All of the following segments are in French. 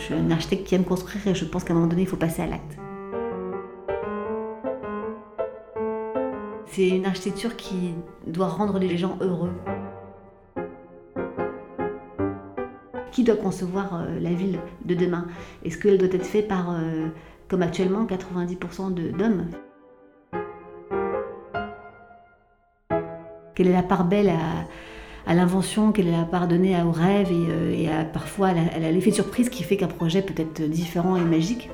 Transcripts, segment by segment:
je suis un architecte qui aime construire et je pense qu'à un moment donné, il faut passer à l'acte. C'est une architecture qui doit rendre les gens heureux. Qui doit concevoir euh, la ville de demain? Est-ce qu'elle doit être faite par, euh, comme actuellement, 90% d'hommes? Quelle est la part belle à, l'invention, quelle est la part donnée au rêve et, euh, et à, parfois à l'effet de surprise qui fait qu'un projet peut être différent et magique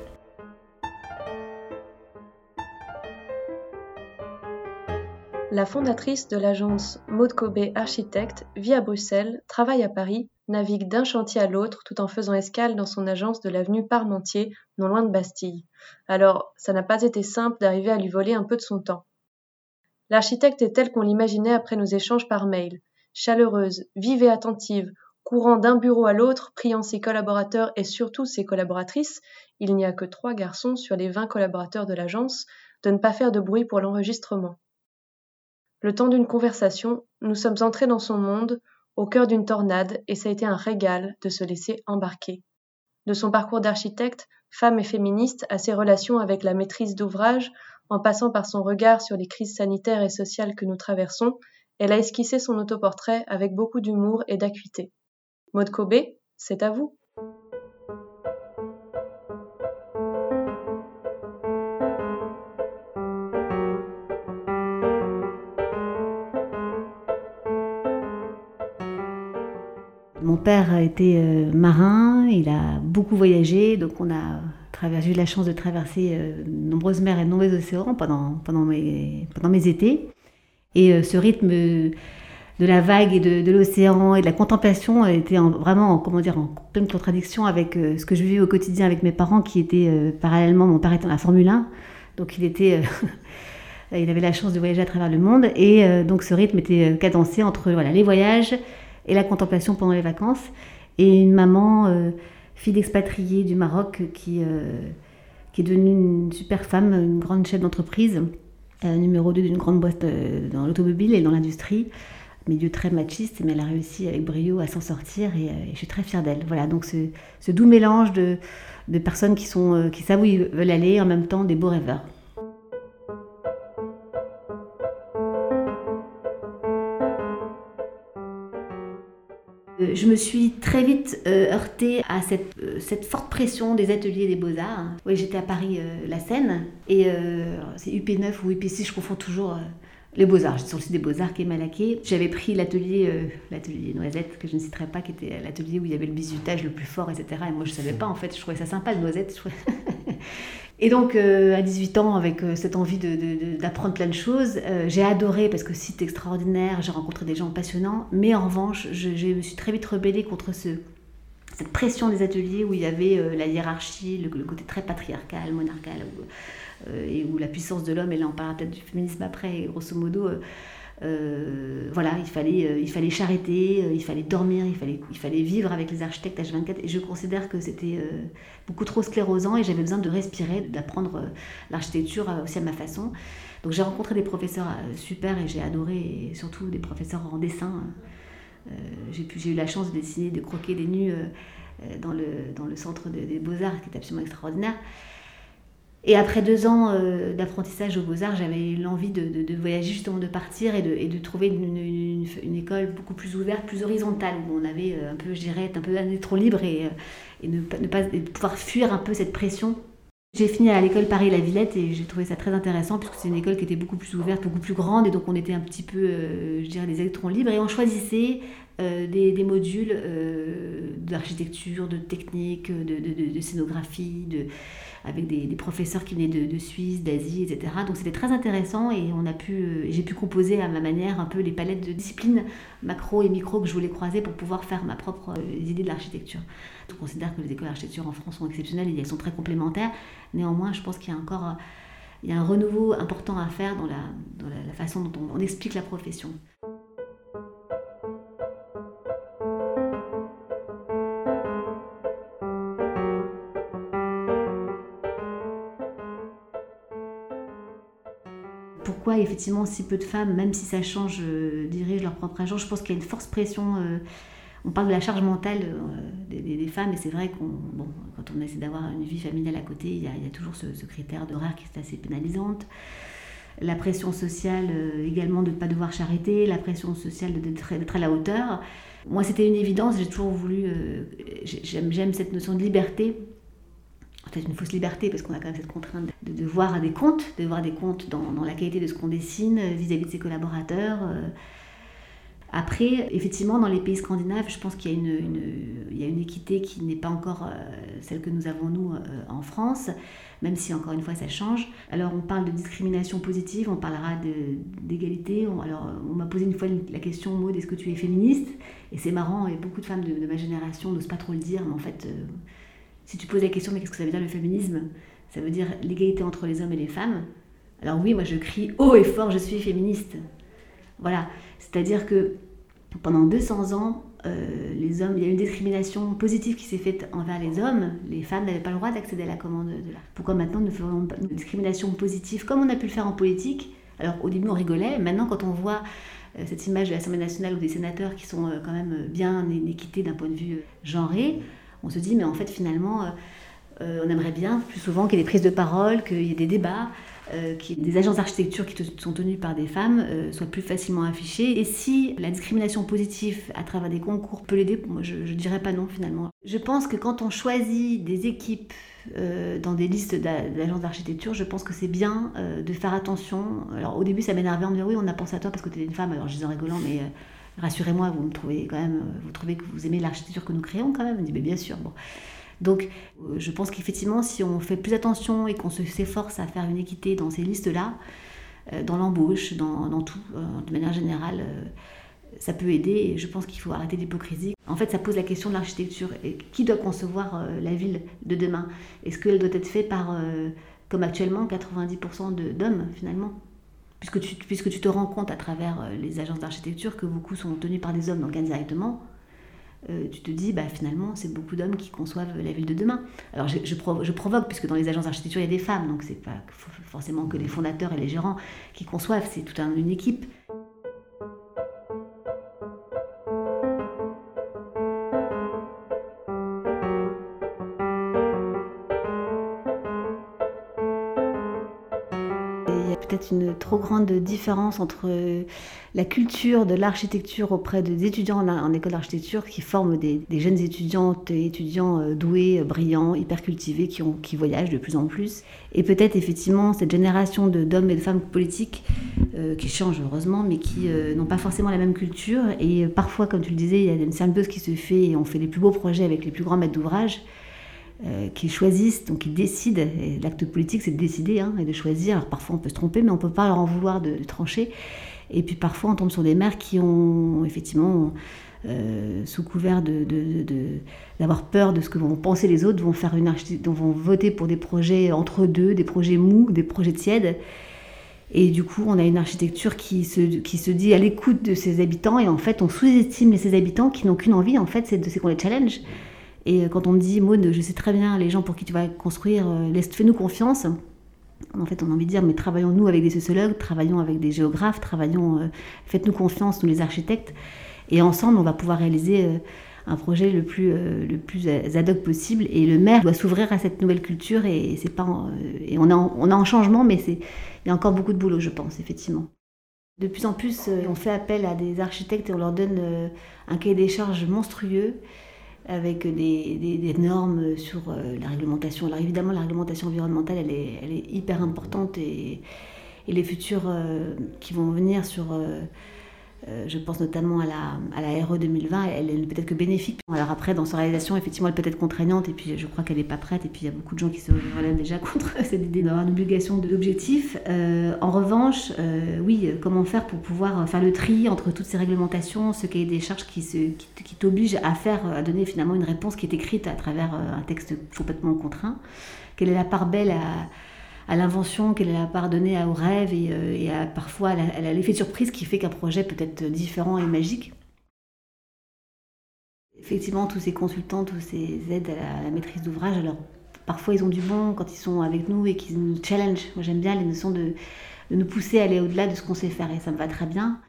La fondatrice de l'agence Maud Cobé Architecte vit à Bruxelles, travaille à Paris, navigue d'un chantier à l'autre tout en faisant escale dans son agence de l'avenue Parmentier, non loin de Bastille. Alors, ça n'a pas été simple d'arriver à lui voler un peu de son temps. L'architecte est telle qu'on l'imaginait après nos échanges par mail, chaleureuse, vive et attentive, courant d'un bureau à l'autre, priant ses collaborateurs et surtout ses collaboratrices, il n'y a que trois garçons sur les vingt collaborateurs de l'agence, de ne pas faire de bruit pour l'enregistrement. Le temps d'une conversation, nous sommes entrés dans son monde, au cœur d'une tornade, et ça a été un régal de se laisser embarquer. De son parcours d'architecte, femme et féministe, à ses relations avec la maîtrise d'ouvrage, en passant par son regard sur les crises sanitaires et sociales que nous traversons, elle a esquissé son autoportrait avec beaucoup d'humour et d'acuité. Maud Kobe, c'est à vous. Mon père a été euh, marin, il a beaucoup voyagé, donc on a j'ai eu la chance de traverser euh, de nombreuses mers et de nombreux océans pendant, mes étés. Et euh, ce rythme de la vague et de, l'océan et de la contemplation était vraiment comment dire, en pleine contradiction avec ce que je vivais au quotidien avec mes parents qui étaient parallèlement, mon père était la Formule 1, donc il était... il avait la chance de voyager à travers le monde. Et donc ce rythme était cadencé entre voilà, les voyages, et la contemplation pendant les vacances. Et une maman, euh, fille d'expatriée du Maroc, qui, euh, qui est devenue une super femme, une grande chef d'entreprise, euh, numéro 2 d'une grande boîte dans l'automobile et dans l'industrie. Milieu très machiste, mais elle a réussi avec brio à s'en sortir et, je suis très fière d'elle. Voilà, donc ce, doux mélange de, personnes qui, sont, savent où ils veulent aller, en même temps des beaux rêveurs. Je me suis très vite euh, heurtée à euh, cette, forte pression des ateliers des beaux-arts. Oui, j'étais à Paris, la Seine, et c'est UP9 ou UP6, je confonds toujours les beaux-arts. J'étais sur le site des beaux-arts qui est Malaquais. J'avais pris l'atelier, l'atelier Noisette, que je ne citerai pas, qui était l'atelier où il y avait le bisutage le plus fort, etc. Et moi, je ne savais pas, en fait, je trouvais ça sympa, Noisette. Et donc, à 18 ans, avec cette envie d'apprendre plein de choses, j'ai adoré parce que site extraordinaire, j'ai rencontré des gens passionnants, mais en revanche, je, je, me suis très vite rebellée contre ce, cette pression des ateliers où il y avait la hiérarchie, le, côté très patriarcal, monarcal, et où la puissance de l'homme, et là on parlera peut-être du féminisme après, grosso modo, euh, voilà, il fallait, euh, il fallait charreter, euh, il fallait dormir, il fallait, il fallait vivre avec les architectes H24. Et je considère que c'était beaucoup trop sclérosant et j'avais besoin de respirer, d'apprendre l'architecture aussi à ma façon. Donc j'ai rencontré des professeurs super et j'ai adoré, surtout des professeurs en dessin. j'ai eu la chance de dessiner, de croquer des nus dans, le, dans le centre des beaux-arts qui est absolument extraordinaire. Et après deux ans euh, d'apprentissage aux Beaux-Arts, j'avais l'envie de, de, voyager, justement, de partir et de, et de trouver une, une, école beaucoup plus ouverte, plus horizontale, où on avait euh, un peu, je dirais, un peu trop libre et, euh, et ne, ne, pas, pouvoir fuir un peu cette pression. J'ai fini à l'école Paris-La Villette et j'ai trouvé ça très intéressant puisque c'est une école qui était beaucoup plus ouverte, beaucoup plus grande et donc on était un petit peu, je dirais, des électrons libres et on choisissait des, des, modules d'architecture, de technique, de, de scénographie, de avec des, professeurs qui venaient de, Suisse, d'Asie, etc. Donc c'était très intéressant et on a pu, euh, j'ai pu composer à ma manière un peu les palettes de disciplines macro et micro que je voulais croiser pour pouvoir faire ma propre euh, idée de l'architecture. Je considère que les écoles d'architecture en France sont exceptionnelles et elles sont très complémentaires. Néanmoins, je pense qu'il y a encore il y a un renouveau important à faire dans la, façon dont on explique la profession. Effectivement si peu de femmes, même si ça change, euh, dirigent leur propre agence Je pense qu'il y a une forte pression euh, on parle de la charge mentale des, femmes, et c'est vrai qu'on, bon, quand on essaie d'avoir une vie familiale à côté, il y a, toujours ce, critère d'horaire qui est assez pénalisante. La pression sociale également de ne pas devoir s'arrêter, la pression sociale d'être à la hauteur. Moi, c'était une évidence, j'ai toujours voulu, j'aime cette notion de liberté peut-être une fausse liberté, parce qu'on a quand même cette contrainte de, de voir des comptes, de voir des comptes dans, dans la qualité de ce qu'on dessine vis-à-vis de ses collaborateurs. Euh. Après, effectivement, dans les pays scandinaves, je pense qu'il y, y a une équité qui n'est pas encore euh, celle que nous avons, nous, euh, en France, même si, encore une fois, ça change. Alors, on parle de discrimination positive, on parlera d'égalité. Alors, on m'a posé une fois la question, Maud, est-ce que tu es féministe? Et c'est marrant, et beaucoup de femmes de, ma génération n'osent pas trop le dire, mais en fait si tu poses la question, mais qu'est-ce que ça veut dire le féminisme? Ça veut dire l'égalité entre les hommes et les femmes. Alors oui, moi je crie haut et fort, je suis féministe. Voilà, c'est-à-dire que pendant 200 ans, euh, les hommes, il y a eu une discrimination positive qui s'est faite envers les hommes. Les femmes n'avaient pas le droit d'accéder à la commande de l'art. Pourquoi maintenant nous faisons pas une discrimination positive comme on a pu le faire en politique? Alors au début on rigolait, maintenant quand on voit euh, cette image de l'Assemblée nationale ou des sénateurs qui sont euh, quand même bien équités d'un point de vue genré, on se dit, mais en fait, finalement, euh, euh, on aimerait bien plus souvent qu'il y ait des prises de parole, qu'il y ait des débats, euh, que des agences d'architecture qui sont tenues par des femmes soient plus facilement affichées. Et si la discrimination positive à travers des concours peut l'aider, moi je ne dirais pas non finalement. Je pense que quand on choisit des équipes dans des listes d'agences d'architecture, je pense que c'est bien de faire attention. Alors au début ça m'énervait en me disant oui on a pensé à toi parce que tu es une femme, alors je disais en rigolant mais rassurez-moi, vous me trouvez quand même, vous trouvez que vous aimez l'architecture que nous créons quand même. On dit, mais bien sûr. Bon. Donc, euh, je pense qu'effectivement, si on fait plus attention et qu'on s'efforce à faire une équité dans ces listes-là, euh, dans l'embauche, dans, tout, euh, de manière générale, ça peut aider. Je pense qu'il faut arrêter l'hypocrisie. En fait, ça pose la question de l'architecture. Qui doit concevoir la ville de demain? Est-ce qu'elle doit être faite par, comme actuellement, 90% d'hommes finalement? Puisque tu, te rends compte à travers euh, les agences d'architecture que beaucoup sont tenues par des hommes, donc indirectement, euh, tu te dis, bah, finalement, c'est beaucoup d'hommes qui conçoivent la ville de demain. Alors je, provoque, puisque dans les agences d'architecture, il y a des femmes, donc c'est pas forcément que les fondateurs et les gérants qui conçoivent, c'est toute une équipe. Peut-être une trop grande différence entre la culture de l'architecture auprès des étudiants en, école d'architecture qui forment des, jeunes étudiantes et étudiants euh, doués, brillants, hyper cultivés, qui, voyagent de plus en plus. Et peut-être effectivement cette génération d'hommes et de femmes politiques euh, qui changent heureusement, mais qui euh, n'ont pas forcément la même culture. Et parfois, comme tu le disais, il y a une symbiose qui se fait et on fait les plus beaux projets avec les plus grands maîtres d'ouvrage. Euh, qu'ils choisissent, donc ils décident. L'acte politique, c'est de décider hein, et de choisir. Alors parfois, on peut se tromper, mais on ne peut pas leur en vouloir de, trancher. Et puis parfois, on tombe sur des maires qui ont effectivement, euh, sous couvert d'avoir peur de ce que vont penser les autres, vont, faire une vont voter pour des projets entre deux, des projets mous, des projets tièdes. Et du coup, on a une architecture qui se, qui se dit à l'écoute de ses habitants, et en fait, on sous-estime ses habitants qui n'ont qu'une envie, en fait, c'est qu'on les challenge. Et euh, quand on me dit, Maud, je sais très bien les gens pour qui tu vas construire, euh, fais-nous confiance. En fait, on a envie de dire, mais travaillons-nous avec des sociologues, travaillons avec des géographes, travaillons, euh, faites-nous confiance, nous les architectes. Et ensemble, on va pouvoir réaliser un projet le plus, le plus ad hoc possible. Et le maire doit s'ouvrir à cette nouvelle culture. Et, c'est pas, et on, a un changement, mais il y a encore beaucoup de boulot, je pense, effectivement. De plus en plus, on fait appel à des architectes et on leur donne un cahier des charges monstrueux avec des, normes sur euh, la réglementation. Alors évidemment, la réglementation environnementale, elle est, elle est hyper importante et, et les futurs euh, qui vont venir sur euh, je pense notamment à la, à la RE 2020, elle est peut-être que bénéfique. Alors après, dans sa réalisation, effectivement, elle peut être contraignante, et puis je crois qu'elle n'est pas prête, et puis il y a beaucoup de gens qui se relèvent déjà contre cette idée d'avoir une obligation d'objectif. Euh, en revanche, euh, oui, comment faire pour pouvoir faire le tri entre toutes ces réglementations, ce est des charges qui, se, qui, qui t'obligent à faire, à donner finalement une réponse qui est écrite à travers un texte complètement contraint? Quelle est la part belle à à l'invention qu'elle a pardonné au rêve et, euh, et à, parfois a l'effet de surprise qui fait qu'un projet peut être différent et magique. Effectivement, tous ces consultants, tous ces aides à la, maîtrise d'ouvrage, alors parfois ils ont du bon quand ils sont avec nous et qu'ils nous challenge. Moi j'aime bien les notions de, de, nous pousser à aller au-delà de ce qu'on sait faire et ça me va très bien.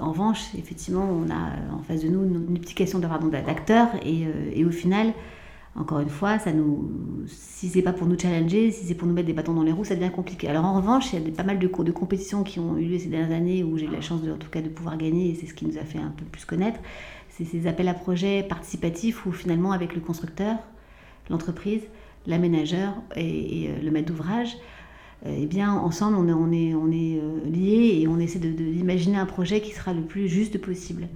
En revanche, effectivement, on a en face de nous une multiplication d'acteurs et, et au final, encore une fois, ça nous, si c'est pas pour nous challenger, si c'est pour nous mettre des bâtons dans les roues, ça devient compliqué. Alors en revanche, il y a pas mal de cours de compétition qui ont eu lieu ces dernières années où j'ai eu la chance de, en tout cas de pouvoir gagner et c'est ce qui nous a fait un peu plus connaître. C'est ces appels à projets participatifs où finalement avec le constructeur, l'entreprise, l'aménageur et, euh, le maître d'ouvrage, euh, eh bien ensemble on est, on est, on est euh, liés et on essaie d'imaginer un projet qui sera le plus juste possible.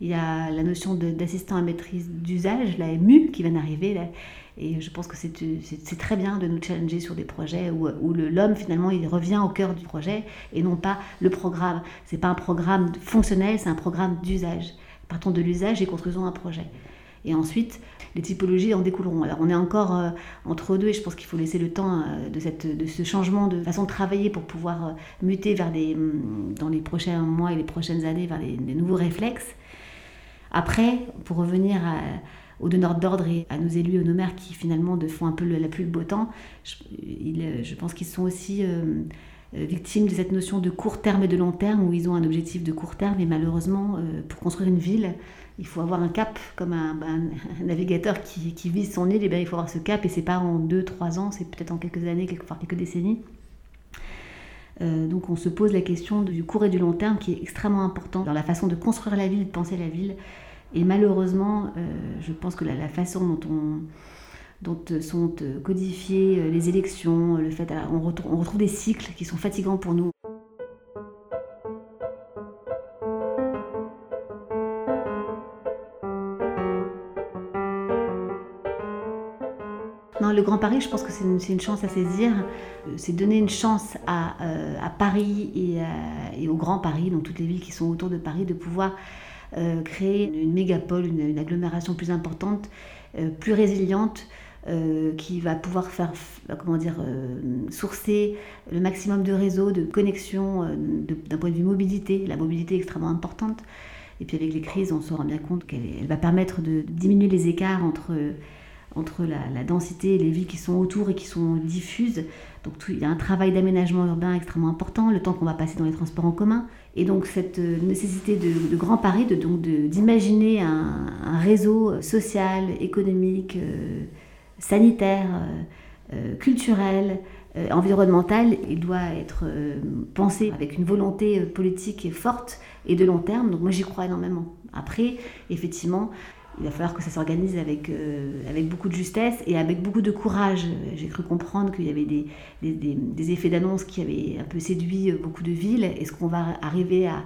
Il y a la notion d'assistant à maîtrise d'usage, la MU, qui vient d'arriver. Et je pense que c'est très bien de nous challenger sur des projets où, où l'homme, finalement, il revient au cœur du projet et non pas le programme. Ce n'est pas un programme fonctionnel, c'est un programme d'usage. Partons de l'usage et construisons un projet. Et ensuite, les typologies en découleront. Alors on est encore euh, entre deux et je pense qu'il faut laisser le temps euh, de, cette, de ce changement de façon de travailler pour pouvoir euh, muter vers des, mm, dans les prochains mois et les prochaines années vers des nouveaux réflexes. Après, pour revenir aux donneurs d'ordre et à nos élus aux nos maires qui finalement font un peu la pluie de beau temps, je, pense qu'ils sont aussi euh, euh, victimes de cette notion de court terme et de long terme où ils ont un objectif de court terme. Et malheureusement euh, pour construire une ville il faut avoir un cap comme un, ben, navigateur qui, vise son île. Et bien il faut avoir ce cap. Et c'est pas en deux trois ans c'est peut-être en quelques années quelques, quelques décennies donc on se pose la question du court et du long terme qui est extrêmement important dans la façon de construire la ville, de penser la ville. Et malheureusement, euh, je pense que la, façon dont, on, dont sont codifiées euh, les élections, le fait, on retrouve des cycles qui sont fatigants pour nous. Non, le Grand Paris, je pense que c'est une, chance à saisir. C'est donner une chance à, euh, Paris et, au Grand Paris, donc toutes les villes qui sont autour de Paris, de pouvoir euh, créer une, mégapole, une, agglomération plus importante, euh, plus résiliente, qui va pouvoir faire, comment dire, sourcer le maximum de réseaux, de connexions d'un point de vue mobilité. La mobilité est extrêmement importante. Et puis avec les crises, on se rend bien compte qu'elle va permettre de diminuer les écarts entre entre la, densité et les villes qui sont autour et qui sont diffuses. Donc il y a un travail d'aménagement urbain extrêmement important, le temps qu'on va passer dans les transports en commun. Et donc cette euh, nécessité de, Grand Paris, de, donc d'imaginer un, réseau social, économique, euh, sanitaire, euh, culturel, environnemental, il doit être pensé avec une volonté politique forte et de long terme. Donc moi j'y crois énormément. Après, effectivement, il va falloir que ça s'organise avec, euh, avec beaucoup de justesse et avec beaucoup de courage. J'ai cru comprendre qu'il y avait des, des, effets d'annonce qui avaient un peu séduit beaucoup de villes. Est-ce qu'on va arriver à,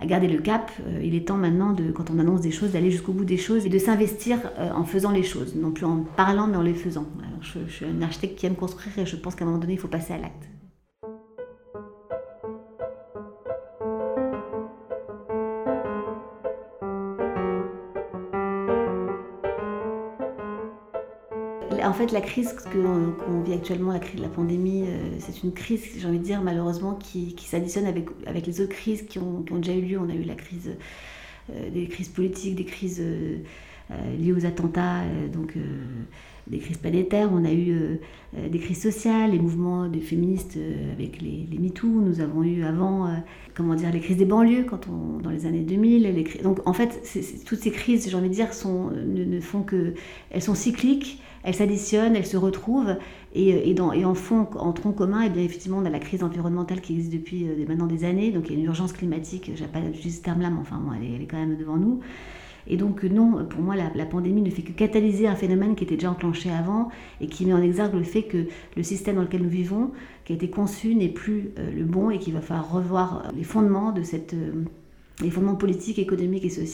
à, garder le cap? Euh, Il est temps maintenant, de, quand on annonce des choses, d'aller jusqu'au bout des choses et de s'investir euh, en faisant les choses, non plus en parlant mais en les faisant. je, je suis un architecte qui aime construire et je pense qu'à un moment donné, il faut passer à l'acte. Fait, la crise qu'on vit actuellement, la crise de la pandémie, euh, c'est une crise, j'ai envie de dire, malheureusement, qui, s'additionne avec, avec les autres crises qui ont, déjà eu lieu. On a eu la crise, euh, des crises politiques, des crises euh, liées aux attentats, donc des crises planétaires. On a eu des crises sociales, les mouvements de féministes avec les, les MeToo. Nous avons eu avant, comment dire, les crises des banlieues quand on, dans les années 2000. Les donc, en fait, toutes ces crises, j'ai envie de dire, ne, font que, elles sont cycliques elles s'additionnent, elles se retrouvent, et, euh, et, en fond, en tronc commun, et eh bien effectivement, on a la crise environnementale qui existe depuis euh, maintenant des années, donc il y a une urgence climatique, je n'ai pas utilisé ce terme-là, mais enfin, elle, est, quand même devant nous. Et donc non, pour moi, la, pandémie ne fait que catalyser un phénomène qui était déjà enclenché avant et qui met en exergue le fait que le système dans lequel nous vivons, qui a été conçu, n'est plus euh, le bon et qu'il va falloir revoir les fondements de cette les fondements politiques, économiques et sociaux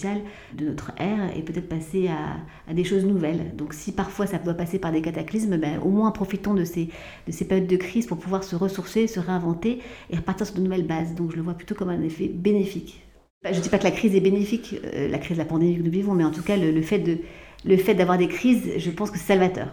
de notre ère et peut-être passer à, des choses nouvelles. Donc si parfois ça doit passer par des cataclysmes, ben, au moins profitons de ces, de ces périodes de crise pour pouvoir se ressourcer, se réinventer et repartir sur de nouvelles bases. Donc je le vois plutôt comme un effet bénéfique. Ben, je ne dis pas que la crise est bénéfique, euh, la crise de la pandémie que nous vivons, mais en tout cas le, fait d'avoir des crises, je pense que c'est salvateur.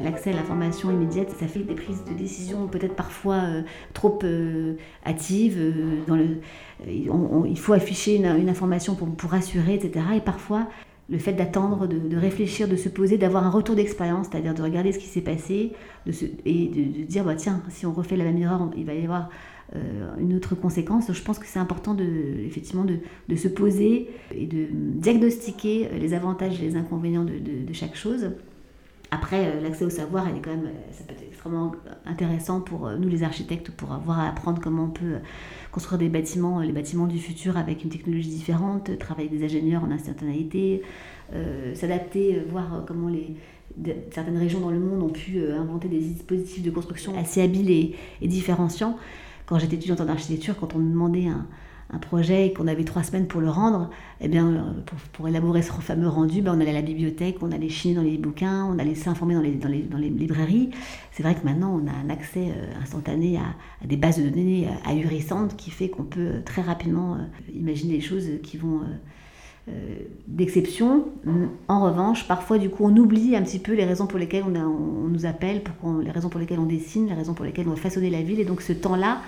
l'accès à l'information immédiate, ça fait des prises de décision peut-être parfois euh, trop euh, hâtives. Dans le, il faut afficher une, information pour, pour rassurer, etc. Et parfois, le fait d'attendre, de, réfléchir, de se poser, d'avoir un retour d'expérience, c'est-à-dire de regarder ce qui s'est passé de et de, dire bah, tiens, si on refait la même erreur, il va y avoir euh, une autre conséquence. Je pense que c'est important de, effectivement de, se poser et de diagnostiquer les avantages et les inconvénients de, chaque chose. Après, euh, l'accès au savoir, elle est quand même, ça peut être extrêmement intéressant pour nous les architectes, pour avoir à apprendre comment on peut construire des bâtiments, les bâtiments du futur avec une technologie différente, travailler avec des ingénieurs en instantanéité, euh, s'adapter, euh, voir comment certaines régions dans le monde ont pu euh, inventer des dispositifs de construction assez habiles et, et différenciants. Quand j'étais étudiante en architecture, quand on me demandait un, un projet et qu'on avait trois semaines pour le rendre, eh bien, pour, élaborer ce fameux rendu, ben, on allait à la bibliothèque, on allait chiner dans les bouquins, on allait s'informer dans les, librairies. C'est vrai que maintenant, on a un accès euh, instantané à, des bases de données euh, ahurissantes qui fait qu'on peut euh, très rapidement imaginer des choses qui vont d'exception. En revanche, parfois, du coup, on oublie un petit peu les raisons pour lesquelles on, nous appelle, pour les raisons pour lesquelles on dessine, les raisons pour lesquelles on va façonner la ville. Et donc, ce temps-là,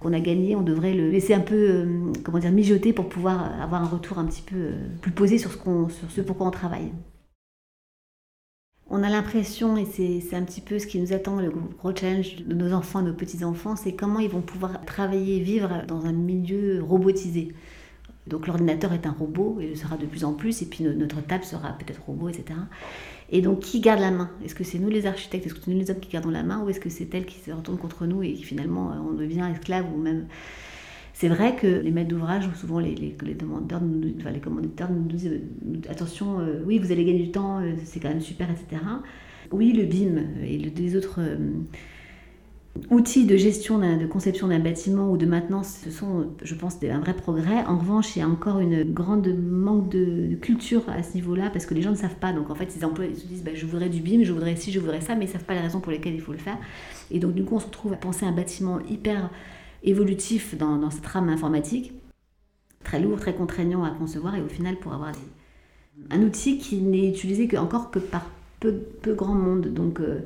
qu'on a gagné, on devrait le laisser un peu, euh, comment dire, mijoter pour pouvoir avoir un retour un petit peu euh, plus posé sur ce, qu'on, sur on travaille. On a l'impression, et c'est, un petit peu ce qui nous attend, le gros challenge de nos enfants, nos petits-enfants, c'est comment ils vont pouvoir travailler, vivre dans un milieu robotisé. Donc l'ordinateur est un robot et le sera de plus en plus, et puis notre table sera peut-être robot, etc. Et donc, qui garde la main? Est-ce que c'est nous les architectes? Est-ce que c'est nous les hommes qui gardons la main? Ou est-ce que c'est elle qui se retourne contre nous et qui finalement euh, on devient esclave ou même. C'est vrai que les maîtres d'ouvrage ou souvent les, demandeurs, enfin, les commanditaires nous disent euh, attention, euh, oui, vous allez gagner du temps, c'est quand même super, etc. Oui, le BIM et les autres outils de gestion, de conception d'un bâtiment ou de maintenance, ce sont, je pense, un vrai progrès. En revanche, il y a encore une grande manque de, culture à ce niveau-là parce que les gens ne savent pas. Donc en fait, ils, emploient, ils se disent bah, je voudrais du BIM, je voudrais ci, je voudrais ça, mais ils ne savent pas les raisons pour lesquelles il faut le faire. Et donc du coup, on se retrouve à penser un bâtiment hyper évolutif dans, cette rame informatique, très lourd, très contraignant à concevoir et au final pour avoir un outil qui n'est utilisé que, encore que par peu, peu grand monde. Donc euh,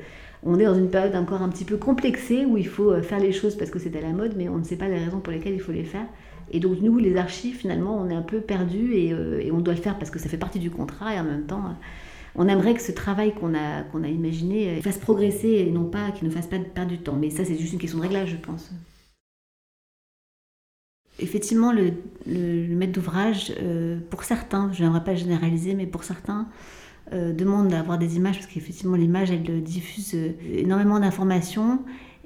on est dans une période encore un petit peu complexée où il faut euh, faire les choses parce que c'est à la mode, mais on ne sait pas les raisons pour lesquelles il faut les faire. Et donc nous, les archives, finalement, on est un peu perdus euh, et, on doit le faire parce que ça fait partie du contrat et en même temps, euh, on aimerait que ce travail qu'on a, qu'on a imaginé fasse progresser et non pas qu'il ne fasse pas perdre du temps. Mais ça, c'est juste une question de réglage, je pense. Effectivement, le, maître d'ouvrage, pour certains, je n'aimerais pas généraliser, mais pour certains, euh, demande d'avoir des images, parce qu'effectivement l'image, elle diffuse euh, énormément d'informations.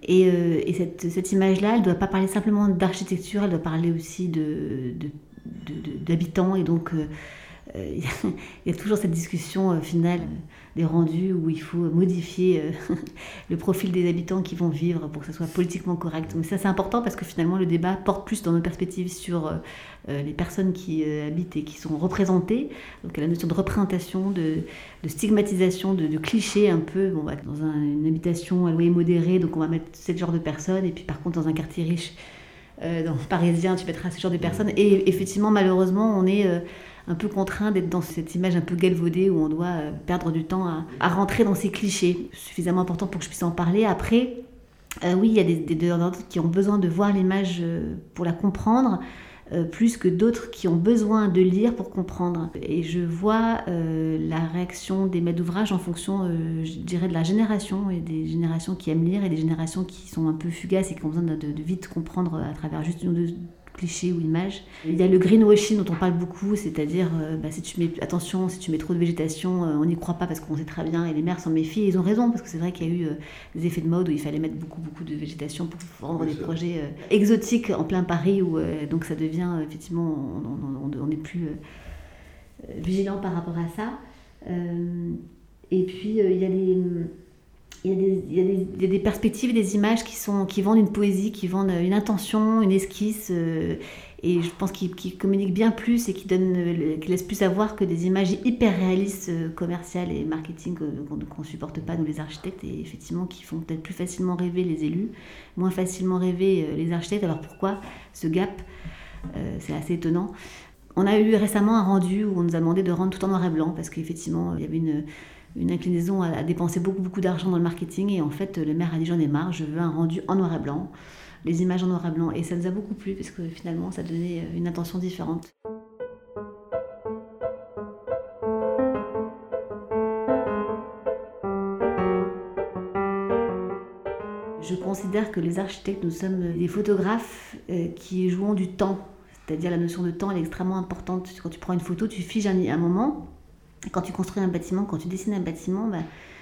Et, euh, et cette, cette image-là, elle doit pas parler simplement d'architecture, elle doit parler aussi d'habitants. De, et donc, il y a toujours cette discussion finale des rendus où il faut modifier le profil des habitants qui vont vivre pour que ce soit politiquement correct. Mais ça, c'est important parce que finalement, le débat porte plus dans nos perspectives sur euh, les personnes qui euh, habitent et qui sont représentées. Donc la notion de représentation, de, stigmatisation, de, clichés un peu. Bon, dans une habitation à loyer modéré, donc on va mettre ce genre de personnes. Et puis par contre, dans un quartier riche, euh, dans parisien, tu mettras ce genre de personnes. Et effectivement, malheureusement, on est un peu contraint d'être dans cette image un peu galvaudée où on doit perdre du temps à, rentrer dans ces clichés. Suffisamment important pour que je puisse en parler. Après, oui, il y a des, des, qui ont besoin de voir l'image pour la comprendre. Euh, plus que d'autres qui ont besoin de lire pour comprendre. Et je vois euh, la réaction des maîtres d'ouvrage en fonction, euh, je dirais, de la génération, et des générations qui aiment lire et des générations qui sont un peu fugaces et qui ont besoin de, de vite comprendre à travers juste une ou deux clichés ou images. Il y a le greenwashing dont on parle beaucoup, c'est-à-dire euh, bah, si tu mets attention, si tu mets trop de végétation, euh, on n'y croit pas parce qu'on sait très bien et les maires s'en méfient. ils ont raison parce que c'est vrai qu'il y a eu euh, des effets de mode où il fallait mettre beaucoup beaucoup de végétation pour vendre des projets exotiques en plein Paris où donc ça devient effectivement on n'est plus vigilant par rapport à ça. et puis il y a des il y, a des, il, y des, perspectives, des images qui, vendent une poésie, qui vendent une intention, une esquisse, euh, et je pense qu'ils communiquent bien plus et qui, donnent, euh, qui laissent plus à voir que des images hyper réalistes, euh, commerciales et marketing qu'on ne supporte pas, nous les architectes, et effectivement qui font peut-être plus facilement rêver les élus, moins facilement rêver les architectes. Alors pourquoi ce gap C'est assez étonnant. On a eu récemment un rendu où on nous a demandé de rendre tout en noir et blanc, parce qu'effectivement, il y avait une une inclinaison à, dépenser beaucoup, beaucoup d'argent dans le marketing. Et en fait, le maire a dit J'en ai marre, je veux un rendu en noir et blanc, les images en noir et blanc. Et ça nous a beaucoup plu, parce que finalement, ça donnait euh, une attention différente. Je considère que les architectes, nous sommes des photographes euh, qui jouons du temps. C'est-à-dire la notion de temps, elle est extrêmement importante. Quand tu prends une photo, tu figes un, un moment quand tu construis un bâtiment, quand tu dessines un bâtiment, bah,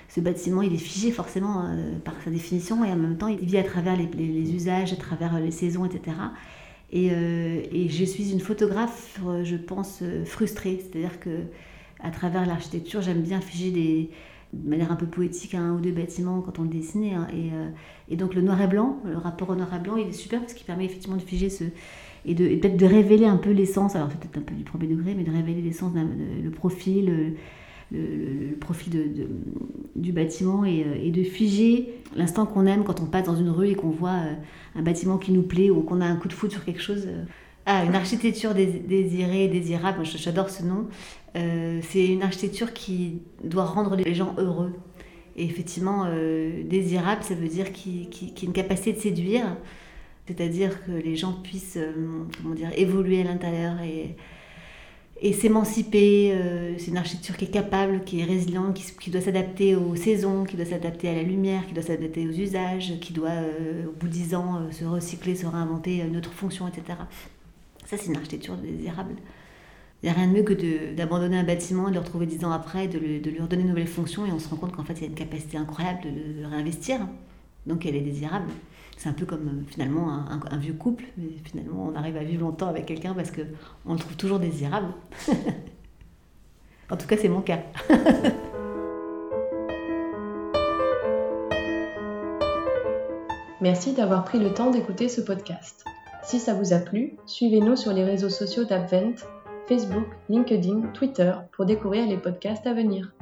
ce bâtiment il est figé forcément euh, par sa définition et en même temps il vit à travers les, usages, à travers les saisons, etc. Et, euh, et, je suis une photographe, je pense, frustrée. C'est-à-dire que à travers l'architecture, j'aime bien figer de manière un peu poétique un ou deux bâtiments quand on le dessinait. Hein. euh, et, donc le noir et blanc, le rapport au noir et blanc, il est super parce qu'il permet effectivement de figer ce. Et, peut-être de révéler un peu l'essence, alors c'est peut-être un peu du premier degré, mais de révéler l'essence, le profil, le, profil du bâtiment et, euh, et de figer l'instant qu'on aime quand on passe dans une rue et qu'on voit euh, un bâtiment qui nous plaît ou qu'on a un coup de foudre sur quelque chose. Ah, une architecture désirée, désirable, j'adore ce nom. Euh, c'est une architecture qui doit rendre les gens heureux. Et effectivement, euh, désirable, ça veut dire qu'il y a une capacité de séduire, c'est-à-dire que les gens puissent euh, comment dire, évoluer à l'intérieur et, et s'émanciper. c'est une architecture qui est capable, qui est résiliente, qui, doit s'adapter aux saisons, qui doit s'adapter à la lumière, qui doit s'adapter aux usages, qui doit, au bout de dix ans, se recycler, se réinventer une autre fonction, etc. Ça, c'est une architecture désirable. Il n'y a rien de mieux que d'abandonner un bâtiment, de le retrouver dix ans après, de, de, lui redonner une nouvelle fonction, et on se rend compte qu'en fait, il y a une capacité incroyable de, réinvestir. Donc, elle est désirable. C'est un peu comme euh, finalement un, vieux couple, mais finalement, on arrive à vivre longtemps avec quelqu'un parce qu'on le trouve toujours désirable. en tout cas, c'est mon cas. Merci d'avoir pris le temps d'écouter ce podcast. Si ça vous a plu, suivez-nous sur les réseaux sociaux d'Advent, Facebook, LinkedIn, Twitter pour découvrir les podcasts à venir.